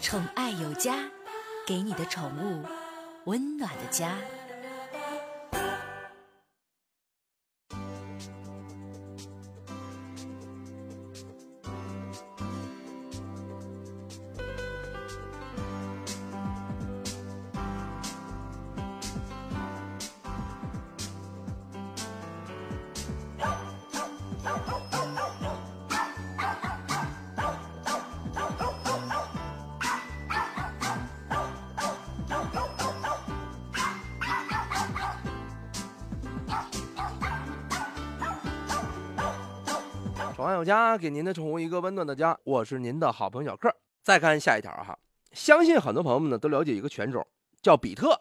宠爱有家，给你的宠物温暖的家。宠爱有家，给您的宠物一个温暖的家。我是您的好朋友小克。再看下一条哈，相信很多朋友们呢都了解一个犬种叫比特。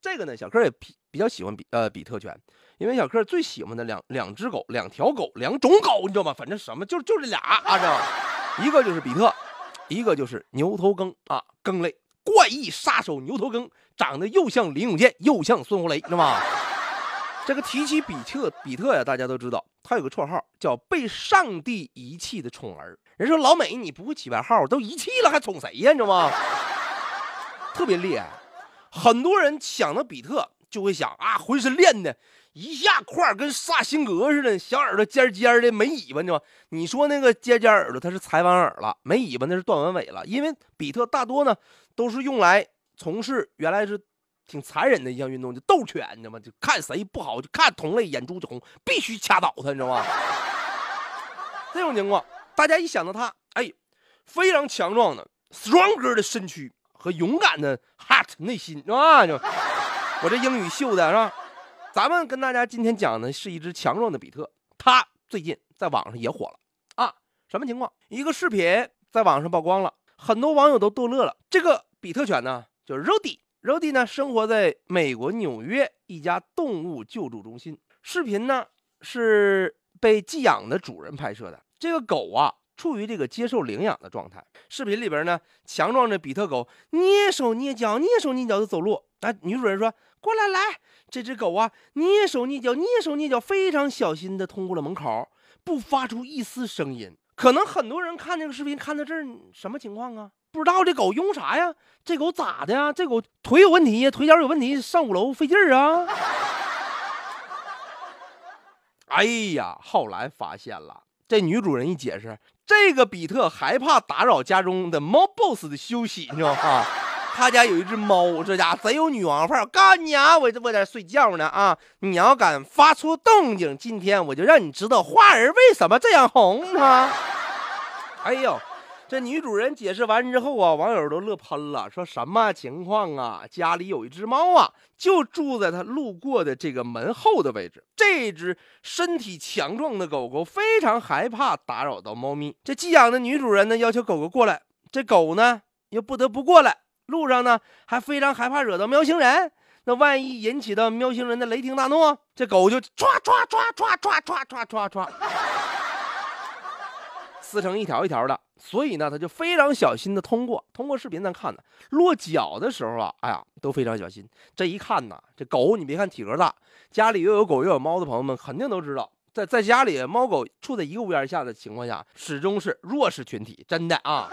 这个呢，小克也比比较喜欢比呃比特犬，因为小克最喜欢的两两只狗、两条狗、两种狗，你知道吗？反正什么就就这俩啊，知道？一个就是比特，一个就是牛头梗啊，梗类怪异杀手牛头梗，长得又像林永健又像孙红雷，知道吗？这个提起比特，比特呀，大家都知道，他有个绰号叫“被上帝遗弃的宠儿”。人说老美你不会起外号，都遗弃了还宠谁呀？你知道吗？特别厉害。很多人想到比特就会想啊，浑身练的一下块跟萨辛格似的，小耳朵尖尖的，没尾巴，你知道吗？你说那个尖尖耳朵，它是裁完耳了；没尾巴，那是断完尾了。因为比特大多呢都是用来从事原来是。挺残忍的一项运动，就斗犬，你知道吗？就看谁不好，就看同类眼珠子红，必须掐倒他，你知道吗？这种情况，大家一想到他，哎，非常强壮的 stronger 的身躯和勇敢的 heart 内心，是吧？就我这英语秀的是吧？咱们跟大家今天讲的是一只强壮的比特，它最近在网上也火了啊！什么情况？一个视频在网上曝光了，很多网友都逗乐了。这个比特犬呢，叫 Rody。Rody 呢，生活在美国纽约一家动物救助中心。视频呢是被寄养的主人拍摄的。这个狗啊，处于这个接受领养的状态。视频里边呢，强壮的比特狗蹑手蹑脚、蹑手蹑脚的走路。啊，女主人说：“过来，来！”这只狗啊，蹑手蹑脚、蹑手蹑脚，非常小心的通过了门口，不发出一丝声音。可能很多人看这个视频看到这儿，什么情况啊？不知道这狗用啥呀？这狗咋的呀？这狗腿有问题呀？腿脚有问题，上五楼费劲儿啊！哎呀，后来发现了，这女主人一解释，这个比特害怕打扰家中的猫 boss 的休息，你知道吗？他家有一只猫，这家伙贼有女王范儿。干你啊，我这我在睡觉呢啊！你要敢发出动静，今天我就让你知道花儿为什么这样红啊！哎呦！这女主人解释完之后啊，网友都乐喷了，说什么情况啊？家里有一只猫啊，就住在他路过的这个门后的位置。这只身体强壮的狗狗非常害怕打扰到猫咪。这寄养的女主人呢，要求狗狗过来，这狗呢又不得不过来。路上呢，还非常害怕惹到喵星人。那万一引起到喵星人的雷霆大怒，这狗就唰唰唰唰唰唰唰唰唰，撕成一条一条的。所以呢，他就非常小心的通过。通过视频咱看呢，落脚的时候啊，哎呀，都非常小心。这一看呢，这狗你别看体格大，家里又有狗又有猫的朋友们肯定都知道，在在家里猫狗处在一个屋檐下的情况下，始终是弱势群体，真的啊。